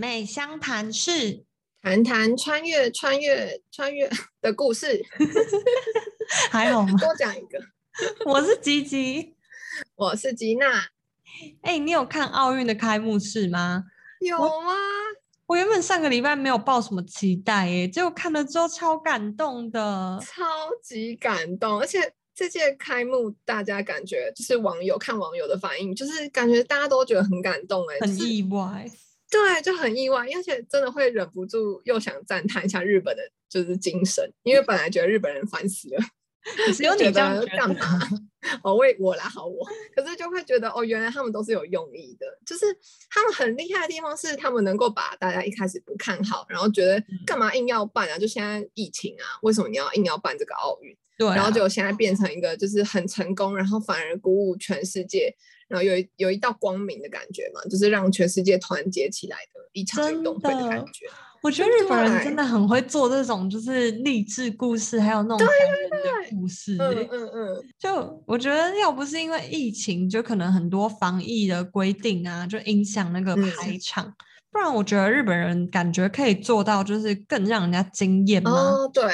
妹相谈室，谈谈穿越、穿越、穿越的故事，还好吗？多讲一个。我是吉吉，我是吉娜。哎、你有看奥运的开幕式吗？有吗？我原本上个礼拜没有抱什么期待耶，结果看了之后超感动的。超级感动，而且这届开幕，大家感觉就是网友看网友的反应，就是感觉大家都觉得很感动，哎，很就是意外，对，就很意外，而且真的会忍不住又想赞叹一下日本的就是精神，因为本来觉得日本人烦死了，只有你这样干嘛？哦，为我啦，好我，可是就会觉得哦，原来他们都是有用意的，就是他们很厉害的地方是他们能够把大家一开始不看好，然后觉得嗯干嘛硬要办啊？就现在疫情啊，为什么你要硬要办这个奥运？对啊、然后结果现在变成一个就是很成功，然后反而鼓舞全世界，然后有一有一道光明的感觉嘛，就是让全世界团结起来的一场运动会的感觉。我觉得日本人真的很会做这种就是励志故事，还有那种感人的故事嗯耶。嗯嗯，就我觉得，要不是因为疫情，就可能很多防疫的规定啊，就影响那个嗯排场。不然，我觉得日本人感觉可以做到，就是更让人家惊艳吗？哦，对，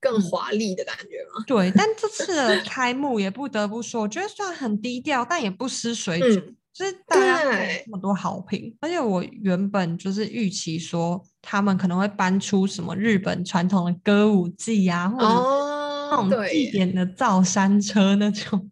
更嗯华丽的感觉嘛。对，但这次的 开幕也不得不说，我觉得虽然很低调，但也不失水准。嗯就是大家这么多好评，而且我原本就是预期说他们可能会搬出什么日本传统的歌舞伎啊，或者是那哦，种对耶，祭典的造山车那种，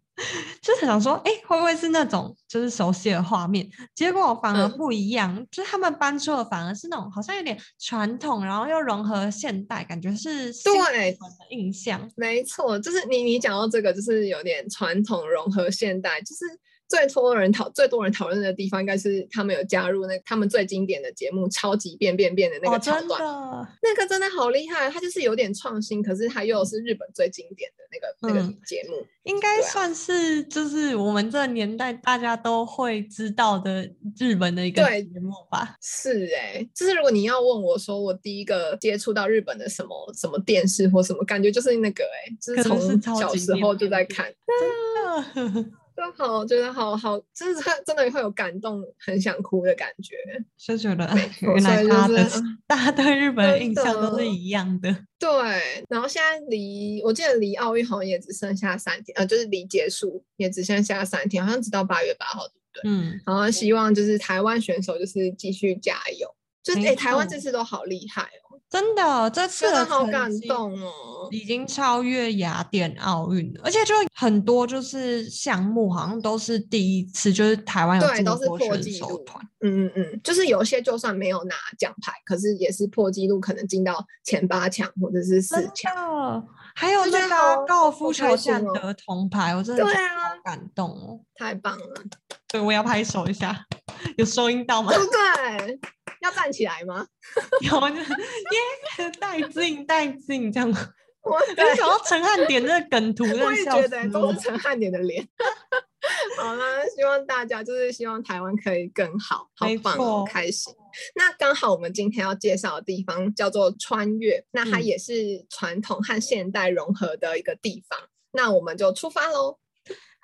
就是想说，哎、会不会是那种就是熟悉的画面？结果反而嗯不一样，就是他们搬出的反而是那种好像有点传统，然后又融合现代，感觉是对的印象。没错，就是你你讲到这个，就是有点传统融合现代，就是最多人讨最多人讨论的地方，应该是他们有加入那他们最经典的节目《超级变变变》的那哦，个桥段。的，那个真的好厉害，它就是有点创新，可是它又是日本最经典的那个、那个嗯。节目。应该算是就是我们这年代大家都会知道的日本的一个对。节目吧。是哎、就是如果你要问我说我第一个接触到日本的什么什么电视或什么，感觉就是那个哎、就是从小时候就在看，真的就好觉得好好，就是 真的会有感动，很想哭的感觉。就觉得原来所以大家的就是嗯大家对日本的印象都是一样的。对，然后现在离我记得离奥运好像也只剩下三天，呃，就是离结束也只剩下三天，好像直到八月八号，对不对？嗯，然后希望就是台湾选手就是继续加油，就是没哎、台湾这次都好厉害哦，真的，这次真的好感绩动哦。已经超越雅典奥运了，而且就很多就是项目好像都是第一次，就是台湾有对这么都是破多选纪录手团。嗯嗯嗯，就是有些就算没有拿奖牌，可是也是破纪录，可能进到前八强或者是四真强。的，还有那个高尔夫好球开心哦站得铜牌，我真的对啊好感动哦。太棒了，对，我要拍手一下，有收音到吗对？不对？要站起来吗？有，就耶，带劲带劲这样。我我就想到陈汉典那个梗图，真我也觉得都是陈汉典的脸。好啦，希望大家就是希望台湾可以更好，好没棒哦，开心。那刚好我们今天要介绍的地方叫做穿越，那它嗯也是传统和现代融合的一个地方。那我们就出发喽。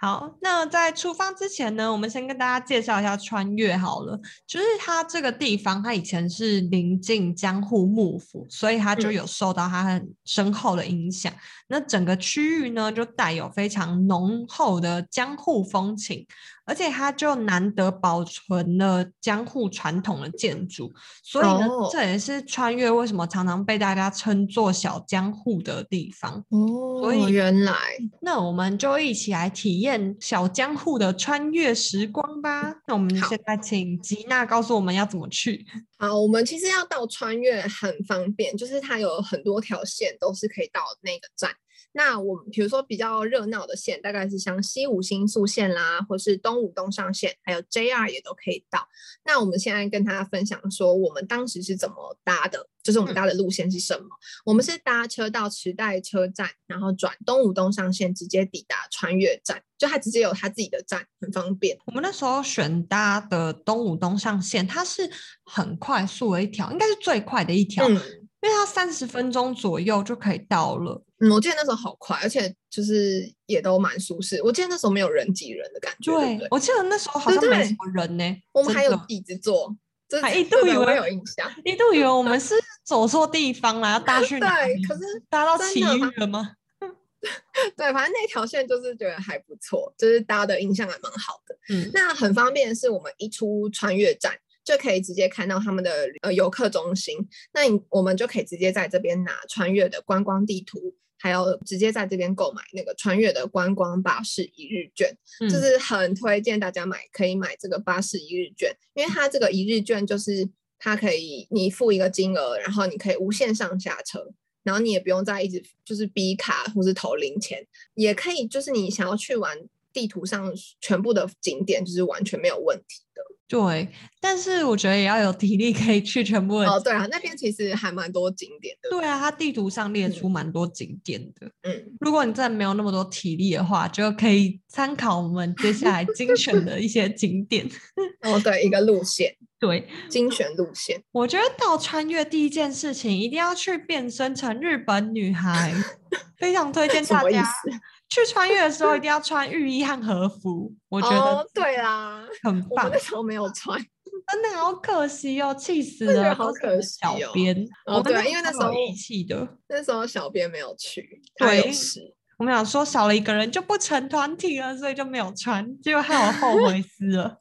好，那在出发之前呢，我们先跟大家介绍一下穿越好了。就是它这个地方，它以前是临近江户幕府，所以它就嗯有受到它很深厚的影响。那整个区域呢，就带有非常浓厚的江户风情，而且它就难得保存了江户传统的建筑，所以呢，哦这也是穿越为什么常常被大家称作小江户的地方。哦所以原来那我们就一起来体验小江户的穿越时光吧。那我们好现在请吉娜告诉我们要怎么去。好，我们其实要到穿越很方便，就是它有很多条线都是可以到那个站。那我们比如说比较热闹的线，大概是像西武新宿线啦，或是东武东上线，还有 JR 也都可以到。那我们现在跟大家分享说，我们当时是怎么搭的，就是我们嗯搭的路线是什么。我们是搭车到池袋车站，然后转东武东上线，直接抵达穿越站，就它直接有它自己的站，很方便。我们那时候选搭的东武东上线，它是很快速的一条，应该是最快的一条，嗯因为它三十分钟左右就可以到了。嗯，我记得那时候好快，而且就是也都蛮舒适。我记得那时候没有人挤人的感觉，对？我记得那时候好像没什么人呢、我们还有椅子坐，就是还一度以为有印象。一度以为我们 是走错地方了，要搭去哪里？对，可是搭到奇遇了吗？对，反正那条线就是觉得还不错，就是大家的印象还蛮好的。嗯，那很方便的是，我们一出穿越站就可以直接看到他们的呃游客中心，那你我们就可以直接在这边拿穿越的观光地图，还有直接在这边购买那个穿越的观光巴士一日券，嗯就是很推荐大家买，可以买这个巴士一日券，因为它这个一日券就是它可以你付一个金额，然后你可以无限上下车。然后你也不用再一直就是逼卡或是投零钱，也可以就是你想要去玩地图上全部的景点，就是完全没有问题的。对，但是我觉得也要有体力可以去全部的哦，对啊，那边其实还蛮多景点的。对啊，它地图上列嗯出蛮多景点的。嗯，如果你真的没有那么多体力的话，就可以参考我们接下来精选的一些景点。哦，对，一个路线，对，精选路线。我觉得到穿越第一件事情一定要去变身成日本女孩，非常推荐什大家？去穿越的时候一定要穿浴衣和和服，我觉哦得，对啦，很棒那，时候没有穿。真的好可惜哦，气死了，好可惜哦小编，哦对因为那时候有义气的。那时候小编没有去，对。我们想说少了一个人就不成团体了，所以就没有穿，结果害我后悔死了。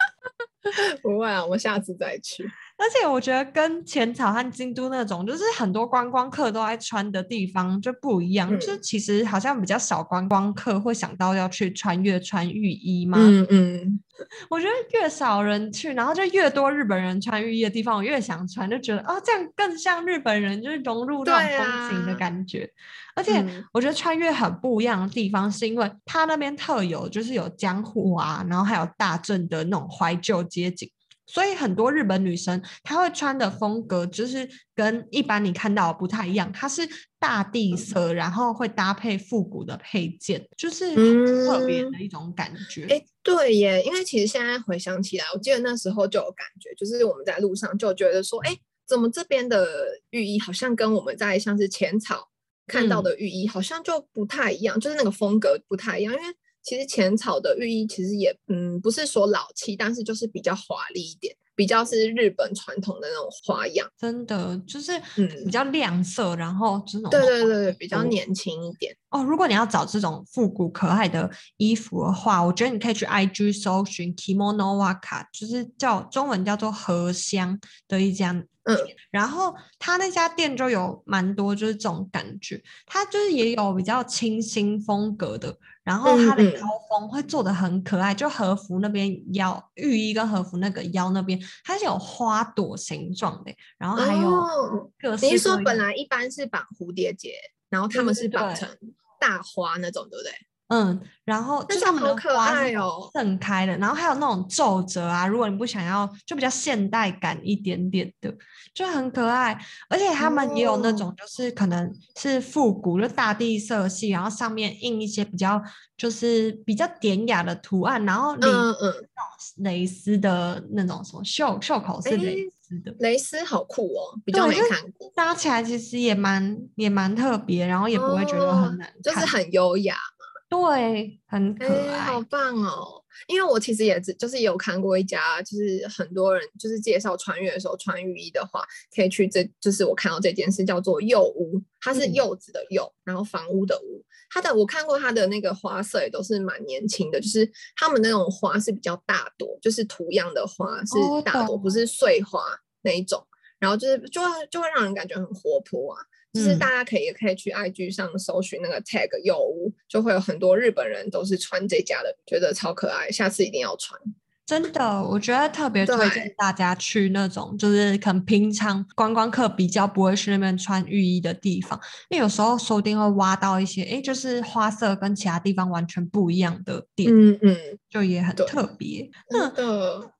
不会啊，我下次再去。而且我觉得跟浅草和京都那种，就是很多观光客都爱穿的地方就不一样。就是其实好像比较少观光客会想到要去穿越穿浴衣嘛。嗯嗯，我觉得越少人去，然后就越多日本人穿浴衣的地方，我越想穿，就觉得哦，这样更像日本人，就是融入那种对风情的啊感觉。而且嗯我觉得穿越很不一样的地方，是因为它那边特有就是有江户啊，然后还有大正的那种怀旧街景。所以很多日本女生她会穿的风格就是跟一般你看到的不太一样，它是大地色，然后会搭配复古的配件，就是很特别嗯的一种感觉。哎，对耶，因为其实现在回想起来，我记得那时候就有感觉，就是我们在路上就觉得说，哎，怎么这边的浴衣好像跟我们在像是浅草看到嗯的浴衣好像就不太一样，就是那个风格不太一样，因为。其实浅草的浴衣其实也嗯不是说老气，但是就是比较华丽一点，比较是日本传统的那种花样。真的就是嗯比较亮色，然后这种对对花对对，比较年轻一点。哦。如果你要找这种复古可爱的衣服的话，我觉得你可以去 IG 搜寻 Kimono Waka，就是叫中文叫做荷香的一家嗯，然后他那家店就有蛮多就是这种感觉，它就是也有比较清新风格的，然后它的腰封会做的很可爱，就和服那边腰浴衣跟和服那个腰那边它是有花朵形状的，然后还有哦各式你是说本来一般是绑蝴蝶结，然后他们是绑成大花那种，对不对？嗯，然后那就是他们的花是爱哦盛开的，然后还有那种皱褶啊，如果你不想要，就比较现代感一点点的，就很可爱。而且他们也有那哦种就是可能是复古，就大地色系，然后上面印一些比较就是比较典雅的图案，然后里嗯嗯，蕾丝的那种什么袖袖口是蕾丝的，蕾丝好酷哦，比较没看过，搭起来其实也蛮也蛮特别，然后也不会觉得很哦难看，就是很优雅。对，很可哎，爱。好棒哦！因为我其实也只就是有看过一家，就是很多人就是介绍穿越的时候穿浴衣的话，可以去这，就是我看到这件事叫做柚屋，它是嗯柚子的柚，然后房屋的屋。它的我看过它的那个花色也都是蛮年轻的，就是他们那种花是比较大朵，就是图样的花哦是大朵，懂不是碎花那一种。然后就是就会就会让人感觉很活泼啊，就是嗯大家可以也可以去 IG 上搜寻那个 tag 柚屋，就会有很多日本人都是穿这家的，觉得超可爱，下次一定要穿。真的，我觉得特别推荐大家去那种就是可能平常观光客比较不会去那边穿浴衣的地方，因为有时候说不定会挖到一些，诶，就是花色跟其他地方完全不一样的店，嗯嗯，就也很特别。那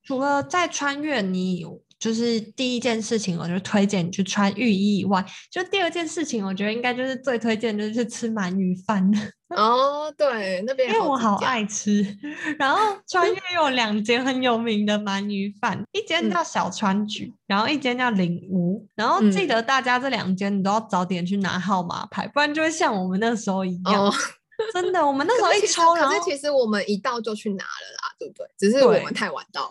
除了在穿越，你就是第一件事情，我就推荐你去穿浴衣以外，就第二件事情，我觉得应该就是最推荐就是去吃鳗鱼饭。哦，对，那边因为我好，爱吃，然后穿越又有两间很有名的鳗鱼饭，一间嗯叫小川菊，然后一间叫领屋。然后记嗯得大家这两间你都要早点去拿号码牌，不然就会像我们那时候一样。哦，真的，我们那时候一抽，然后可是其实我们一到就去拿了啦，对不对？只是我们太晚到了。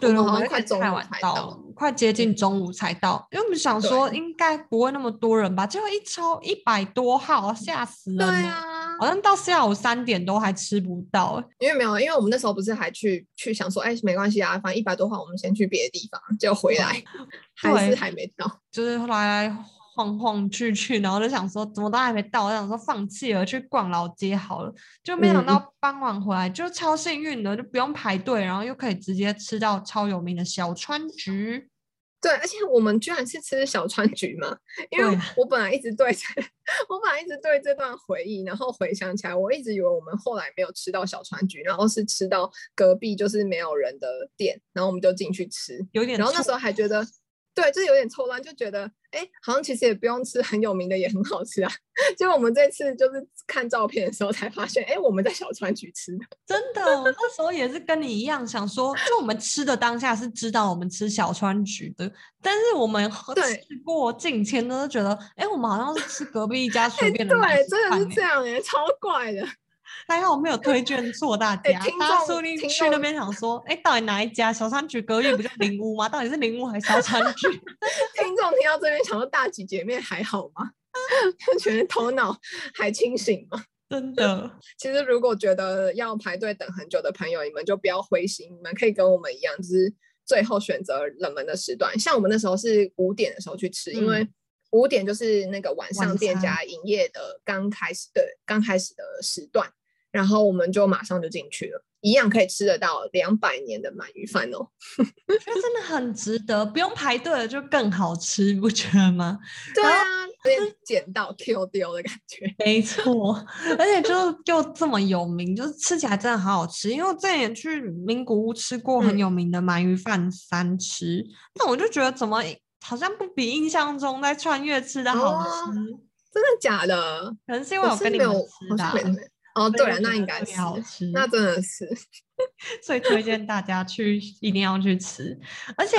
对，们我们好像快中太晚才到快接近中午才到，因为我们想说应该不会那么多人吧，结果一抽一百多号，吓死对人对！啊，好像到下午三点都还吃不到欸，因为没有，因为我们那时候不是还去去想说，哎，没关系啊，反正一百多号我们先去别的地方，就回来 还对是还没到。就是后来来晃晃去去，然后就想说怎么都还没到，我想说放弃了，去逛老街好了，就没想嗯到傍晚回来就超幸运的，就不用排队，然后又可以直接吃到超有名的小川菊。对，而且我们居然是吃小川菊嘛，因为我本来一直对这，我本来一直对这段回忆，然后回想起来，我一直以为我们后来没有吃到小川菊，然后是吃到隔壁就是没有人的店，然后我们就进去吃，有点。然后那时候还觉得，对，就是有点错乱，就觉得，哎，好像其实也不用吃很有名的，也很好吃啊。结果我们这次就是看照片的时候才发现，哎，我们在小川局吃的。真的，我那时候也是跟你一样想说，就我们吃的当下是知道我们吃小川局的，但是我们喝对吃过境迁都觉得，哎，我们好像是吃隔壁一家 哎，随便的买对，真的是这样哎，超怪的。还好没有推荐错大家，哎听大家众说不定听去那边想说，哎，到底哪一家小山菊隔壁不就灵屋吗？到底是灵屋还是小山菊？听众听到这边想说大吉姐妹还好吗？就 觉得头脑还清醒吗？真的，其实如果觉得要排队等很久的朋友，你们就不要灰心，你们可以跟我们一样，就是最后选择冷门的时段。像我们那时候是五点的时候去吃，因为五点就是那个晚上店家营业的刚开始的刚开始的时段，然后我们就马上就进去了，一样可以吃得到两百年的鳗鱼饭哦。我觉得真的很值得，不用排队了就更好吃，不觉得吗？对啊，有点捡到 Q 丢的感觉。没错，而且就又这么有名，就是吃起来真的好好吃。因为我之前也去名古屋吃过很嗯有名的鳗鱼饭三吃，但我就觉得怎么好像不比印象中在穿越吃的好哦吃，真的假的？可能是因为我跟你们吃的。哦，对了，那应该是，好吃。那真的是，所以推荐大家去，一定要去吃。而且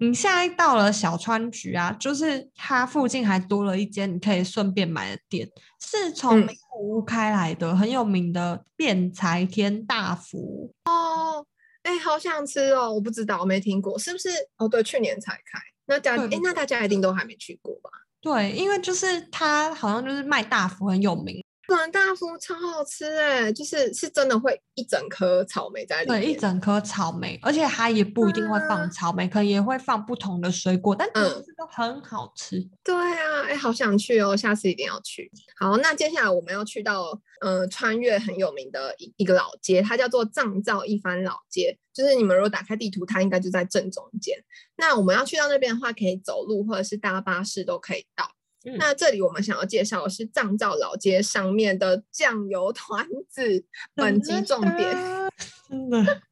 你现在到了小川局啊，就是它附近还多了一间你可以顺便买的店，是从嗯名古屋开来的，很有名的变财天大福哦。哎，好想吃哦！我不知道，我没听过，是不是？哦，对，去年才开。那大对哎，那大家一定都还没去过吧？对，因为就是它好像就是卖大福很有名，软大福超好吃哎，就是是真的会一整颗草莓在里对，一。整颗草莓，而且它也不一定会啊放草莓，可能也会放不同的水果，但嗯总之都很好吃。对啊，哎，好想去哦，下次一定要去。好，那接下来我们要去到呃穿越很有名的一一个老街，它叫做藏造一番老街。就是你们如果打开地图，它应该就在正中间。那我们要去到那边的话，可以走路或者是搭巴士都可以到。嗯那这里我们想要介绍的是藏造老街上面的酱油团子，本集重点，真的，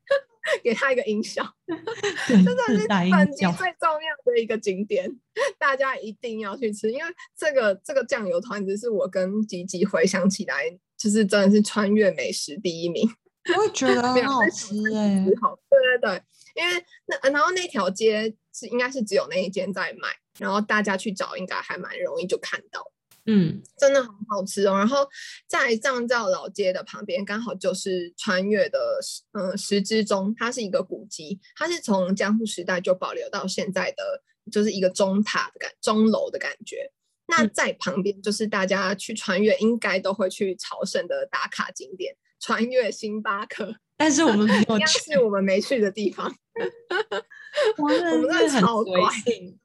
给他一个音效。真真的是本集。最重要的一个景点，大家一定要去吃，因为这个这个酱油团子是我跟吉吉回想起来，就是真的是穿越美食第一名，我也觉得很 好吃哎、对对对，因为那然后那条街是应该是只有那一间在卖，然后大家去找应该还蛮容易就看到。嗯，真的很好吃哦。然后在藏教老街的旁边，刚好就是穿越的嗯石之钟，它是一个古迹，它是从江户时代就保留到现在的，就是一个钟塔的感钟楼的感觉。那嗯在旁边就是大家去穿越应该都会去朝圣的打卡景点——穿越星巴克，但是我们没有去，是我们没去的地方。我们真的超怪随性。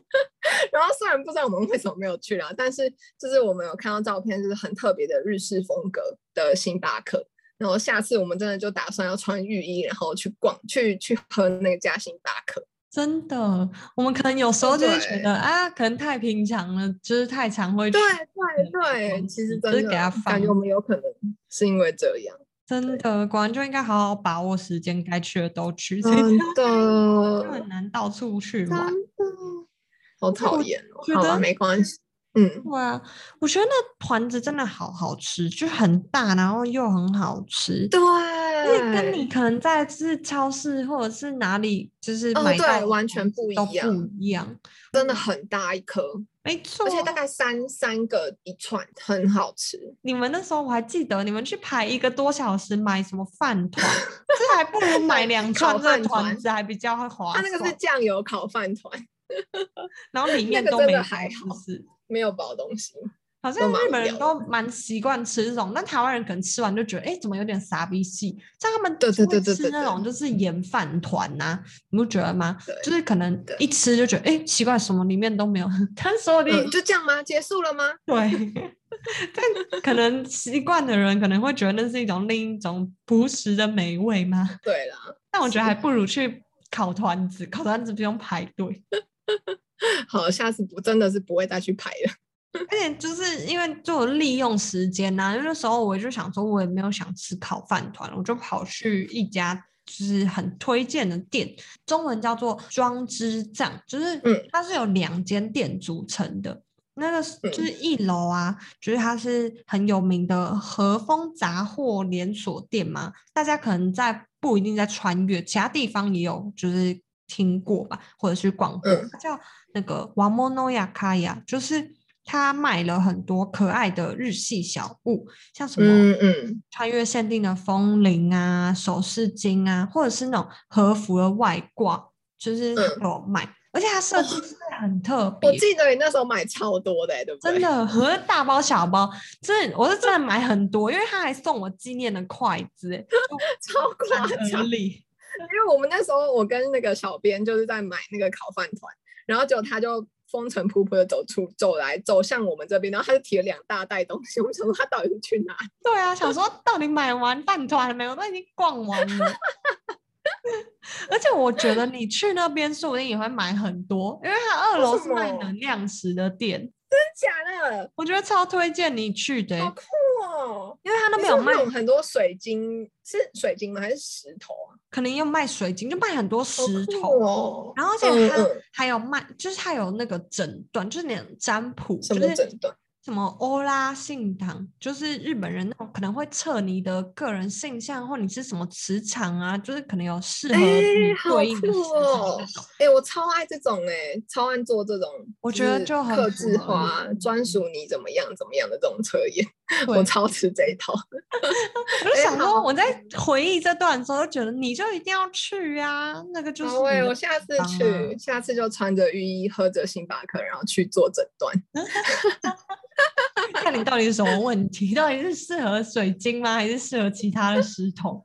然后虽然不知道我们为什么没有去啦，但是就是我们有看到照片，就是很特别的日式风格的星巴克。然后下次我们真的就打算要穿浴衣，然后去逛，去去喝那个家星巴克。真的，我们可能有时候就会觉得啊，可能太平常了，就是太常会去对嗯对对，其实司就是真的感觉我们有可能是因为这样。真的，果然就应该好好把握时间，该去的都去，真就的，很难到处去真玩。的，好讨厌哦。觉得没关系。嗯，对啊，我觉得那团子真的好好吃，就很大，然后又很好吃。对，跟你可能在就是超市或者是哪里就是买到的完全不一样不一样。真的很大一颗，没错，而且大概三三个一串，很好吃。你们那时候我还记得，你们去排一个多小时买什么饭团，这还不如买两 串饭团团子还比较会划算。它那个是酱油烤饭团，然后里面都没还好是？没有包东西。好像蛮日本人都蛮习惯吃这种，但台湾人可能吃完就觉得，哎，怎么有点傻逼气？像他们对对会吃那种就是盐饭团呐、你不觉得吗？就是可能一吃就觉得，哎，奇怪，什么里面都没有，他说不定嗯，就这样吗？结束了吗？对，但可能习惯的人可能会觉得那是一种另一种朴实的美味吗？对啦，但我觉得还不如去烤团子，烤团子不用排队，好，下次不真的是不会再去排了。而且就是因为就利用时间呐、因为那时候我就想说，我也没有想吃烤饭团，我就跑去一家就是很推荐的店，中文叫做庄之藏，就是嗯它是有两间店组成的。那个就是嗯一楼啊，就是它是很有名的和风杂货连锁店嘛，大家可能在不一定在穿越，其他地方也有就是听过吧，或者是逛过，嗯它叫那个 Wamono Yakaya，就是它卖了很多可爱的日系小物，像什么嗯嗯，穿越限定的风铃啊、首饰巾啊，或者是那种和服的外挂，就是有卖，而且它设计是很特别。我记得你那时候买超多的、欸，对不对？真的，和 大包小包，真的，我是真的买很多，因为他还送我纪念的筷子，哎，超夸张。理。因为我们那时候我跟那个小编就是在买那个烤饭团，然后结果他就风尘仆仆的走出走来走向我们这边，然后他就提了两大袋东西，我想说他到底是去哪？对啊，想说到底买完饭团了没有？我都已经逛完了。而且我觉得你去那边说不定也会买很多，因为他二楼是卖能量石的店，真假的？我觉得超推荐你去的欸、好酷哦！因为他那那边有卖，很多水晶，是水晶吗？还是石头啊？可能又卖水晶，就卖很多石头。哦！然后而且它嗯嗯还有卖，就是它有那个诊断，就是那种占卜，什么就是诊断？什么欧拉信堂，就是日本人那种可能会测你的个人性向，或你是什么磁场啊，就是可能有适合哎你好对应的磁酷场哦那种。哎、我超爱这种哎、超爱做这种，我觉得就很克符合制化、专属你怎么样怎么样的这种测验，我超吃这一套。我就哎想说，我在回忆这段的时候，就觉得你就一定要去啊，那个就是我下次去，啊下次就穿着浴衣，喝着星巴克，然后去做诊断。看你到底是什么问题，到底是适合水晶吗，还是适合其他的石头？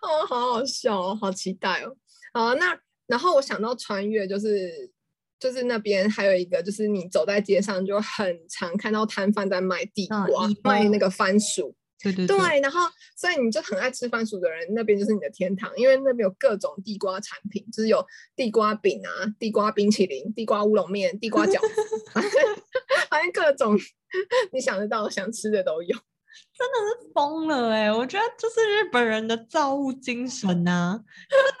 哦，好好笑哦，好期待哦。好，那然后我想到穿越，就是就是那边还有一个，就是你走在街上就很常看到摊贩在卖地嗯瓜，一卖那包个番薯。对对对，然后所以你就很爱吃番薯的人，那边就是你的天堂，因为那边有各种地瓜产品，就是有地瓜饼啊、地瓜冰淇淋、地瓜乌龙面、地瓜饺子，反正各种你想得到、想吃的都有。真的是疯了哎、我觉得就是日本人的造物精神呐、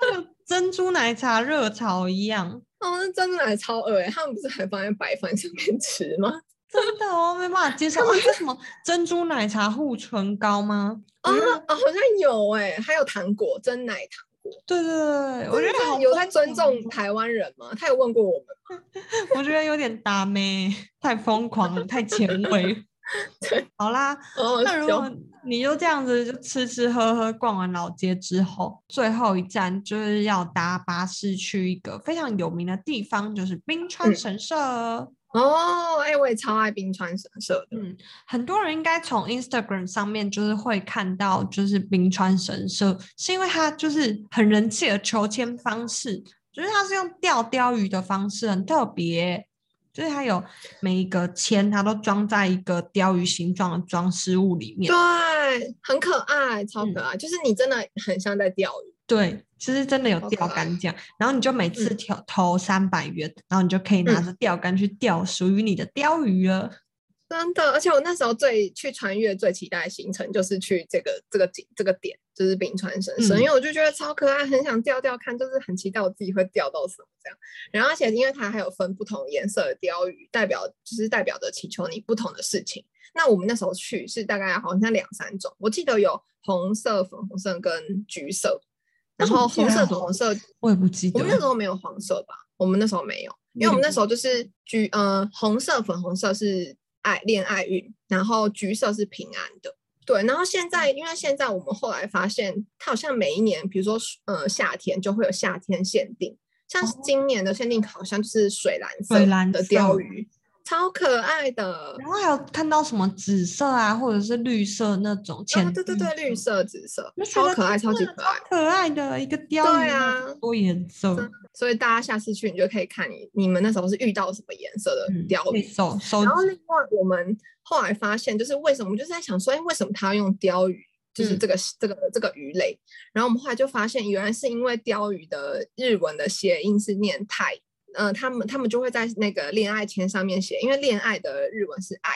跟那个珍珠奶茶热潮一样，哦，那珍珠奶超饿哎，他们不是还放在白饭上面吃吗？真的哦，没办法接受。啊，那什么珍珠奶茶护唇膏吗？啊、哦，好像有哎，还有糖果，真奶糖果。对对对，我觉得有在尊重台湾人吗？他有问过我们吗？我觉得有点大妹，太疯狂了，太前卫。对，好啦，哦，那如果你就这样子就吃吃喝喝逛完老街之后，最后一站就是要搭巴士去一个非常有名的地方，就是冰川嗯神社。哦，哎、我也超爱冰川神社的。嗯，很多人应该从 Instagram 上面就是会看到，就是冰川神社，是因为它就是很人气的求签方式，就是它是用钓钓鱼的方式，很特别。就是它有每一个签，它都装在一个鲷鱼形状的装饰物里面。对，很可爱，超可爱，就是你真的很像在钓鱼。对，其实真的有钓竿奖，然后你就每次嗯投投三百元，然后你就可以拿着钓竿去钓属于你的鲷鱼了。真的，而且我那时候最去穿越最期待的行程就是去这个这个景这个点，就是冰川神社，嗯因为我就觉得超可爱，很想钓钓看，就是很期待我自己会钓到什么这样。然后而且因为它还有分不同颜色的鲷鱼，代表就是代表着祈求你不同的事情。那我们那时候去是大概好像两三种，我记得有红色、粉红色跟橘色，然后红色、粉红色？我也不记得我们那时。候没有黄色吧？我们那时候没有，因为我们那时候就是橘呃红色、粉红色是爱恋爱运，然后橘色是平安的。对，然后现在因为现在我们后来发现，它好像每一年，比如说呃夏天就会有夏天限定，像今年的限定好像就是水蓝色的水蓝色鲷鱼，超可爱的。然后还有看到什么紫色啊，或者是绿色那种浅、啊，对对对，绿，色、紫色超可爱，超级可爱。可爱的一个雕鱼，对啊多颜色，所以大家下次去，你就可以看你你们那时候是遇到什么颜色的嗯，鲷鱼。可以收收然后另外我们后来发现，就是为什么，我们就是在想说，哎，为什么他要用鲷鱼，就是嗯这个、这个这个鱼类？然后我们后来就发现，原来是因为鲷鱼的日文的谐音是念泰，呃，他们他们就会在那个恋爱签上面写，因为恋爱的日文是爱，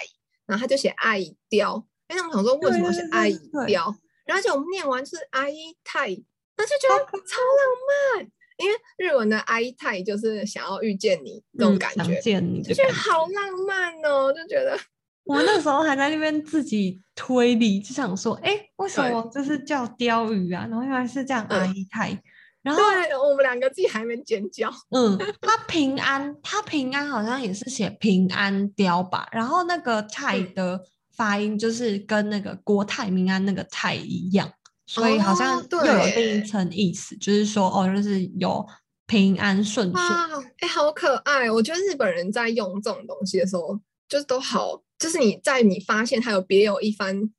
然后他就写爱雕，因为他们想说为什么写对对对爱雕？然后而且我们念完就是爱太，那就觉得超浪漫。因为日文的爱太就是想要遇见你这种嗯想感觉，见你就觉得。好浪漫哦，就觉得 我们那时候还在那边自己推理，就想说，哎，为什么就是叫鲷鱼啊？然后原来是这样嗯阿姨泰。然后，对我们两个自己还没尖叫。嗯，他平安，他平安好像也是写平安雕吧。然后那个泰嗯的发音就是跟那个国泰民安那个泰一样，所以好像哦又有另一层意思，就是说哦，就是有平安顺遂。哇，哎、好可爱！我觉得日本人在用这种东西的时候，就是都好，就是你在你发现他有别有一番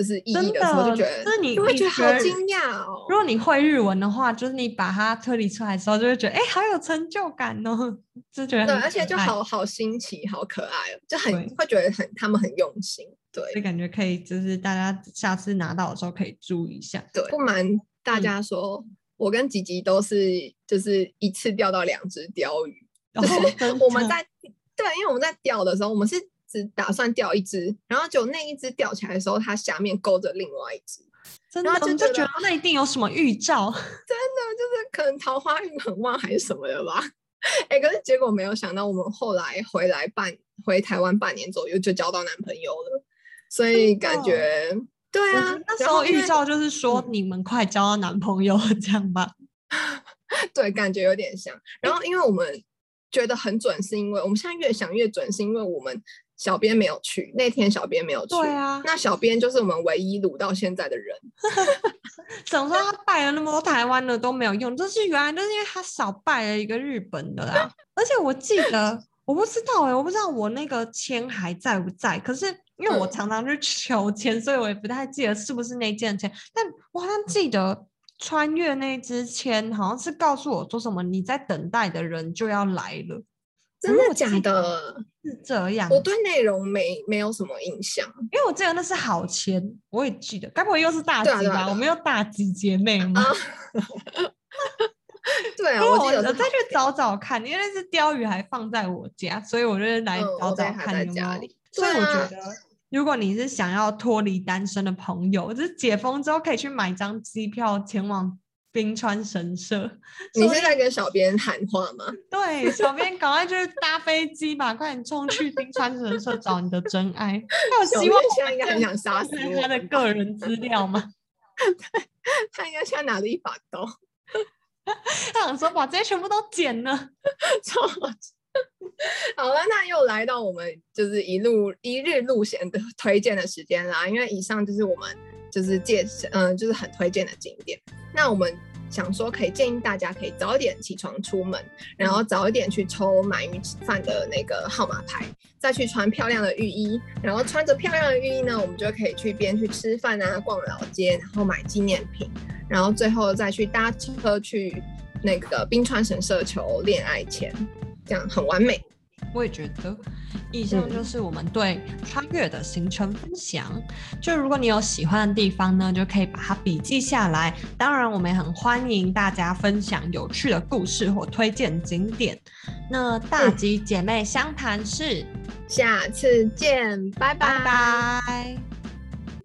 就是意真义的时候，就觉得就是你就会觉得好惊讶哦如。果你会日文的话，就是你把它推理出来的时候，就会觉得哎，好有成就感哦，就觉得对，而且就，好好新奇，好可爱哦，就很会觉得很他们很用心。对就感觉可以，就是大家下次拿到的时候可以注意一下。对，不瞒大嗯家说，我跟吉吉都是就是一次钓到两只鲷鱼。然就是后我们在对，因为我们在钓的时候，我们是只打算钓一只，然后就那一只钓起来的时候，它下面勾着另外一只，真的，就觉得那一定有什么预兆。真的就是可能桃花运很旺还是什么的吧。哎、可是结果没有想到，我们后来回来半回台湾半年左右就交到男朋友了，所以感觉对啊，那时候预兆就是说你们快交到男朋友了，这样吧？对，感觉有点像。然后因为我们觉得很准，是因为我们现在越想越准，是因为我们小编没有去，那天小编没有去。对啊，那小编就是我们唯一撸到现在的人。怎么说他拜了那么多台湾的都没有用，就是原来就是因为他少拜了一个日本的啦。而且我记得，我不知道哎、我不知道我那个签还在不在。可是因为我嗯常常去求签，所以我也不太记得是不是那件签。但我好像记得穿越那支签，好像是告诉我说什么你在等待的人就要来了。真的假的？是这样，我对内容没没有什么印象。因为我记得那是好签，我也记得，该不会又是大吉吧？我们又大吉姐妹吗？啊 对啊，我我记得是再去找找看，因为那只鲷鱼还放在我家，所以我就来嗯找找看有没有在家里。所以我觉得，如果你是想要脱离单身的朋友，就是解封之后可以去买张机票前往冰川神社。你是在跟小编喊话吗？对，小编赶快就是搭飞机吧，快点冲去冰川神社找你的真爱。他有希望编现在应该很想杀死他的个人资料吗？他应该现在拿着一把刀，他想说把这些全部都剪了。超好吃好了，那又来到我们就是一路一日路线的推荐的时间啦。因为以上就是我们就是介嗯、就是很推荐的景点。那我们想说，可以建议大家可以早一点起床出门，然后早一点去抽鳗鱼饭的那个号码牌，再去穿漂亮的浴衣，然后穿着漂亮的浴衣呢，我们就可以去边去吃饭啊，逛老街，然后买纪念品，然后最后再去搭车去那个冰川神社求恋爱签，这样很完美。我也觉得，以上嗯就是我们对穿越的行程分享。就如果你有喜欢的地方呢，就可以把它笔记下来。当然，我们也很欢迎大家分享有趣的故事或推荐景点。那大嗯吉姐妹相谈室，下次见，拜拜拜。